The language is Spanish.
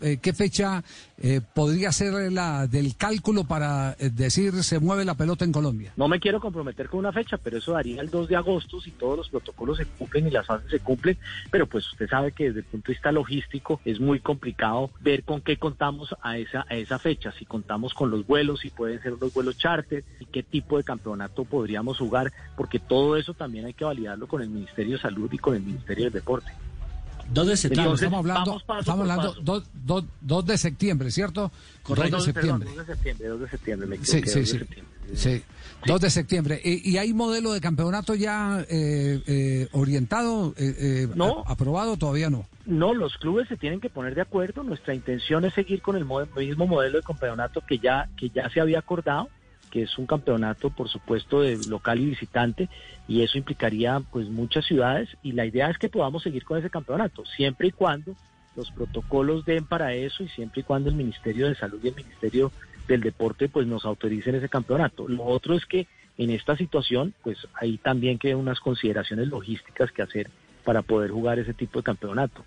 Eh, ¿Qué fecha eh, podría ser la del cálculo para eh, decir se mueve la pelota en Colombia? No me quiero comprometer con una fecha, pero eso daría el 2 de agosto si todos los protocolos se cumplen y las fases se cumplen. Pero pues usted sabe que desde el punto de vista logístico es muy complicado ver con qué contamos a esa, a esa fecha. Si contamos con los vuelos, si pueden ser los vuelos charter, y qué tipo de campeonato podríamos jugar, porque todo eso también hay que validarlo con el Ministerio de Salud y con el Ministerio del Deporte. 2 de septiembre. estamos hablando, estamos hablando 2, de septiembre, ¿cierto? Correcto. 2 de septiembre. 2 de septiembre, 2 de septiembre, me sí, sí, sí, sí. 2 de septiembre. ¿Y, hay modelo de campeonato ya eh, eh, orientado, eh, eh no. aprobado? Todavía no. No, los clubes se tienen que poner de acuerdo. Nuestra intención es seguir con el mismo modelo de campeonato que ya, que ya se había acordado que es un campeonato, por supuesto, de local y visitante, y eso implicaría pues muchas ciudades, y la idea es que podamos seguir con ese campeonato, siempre y cuando los protocolos den para eso y siempre y cuando el Ministerio de Salud y el Ministerio del Deporte pues nos autoricen ese campeonato. Lo otro es que en esta situación pues hay también que unas consideraciones logísticas que hacer para poder jugar ese tipo de campeonato.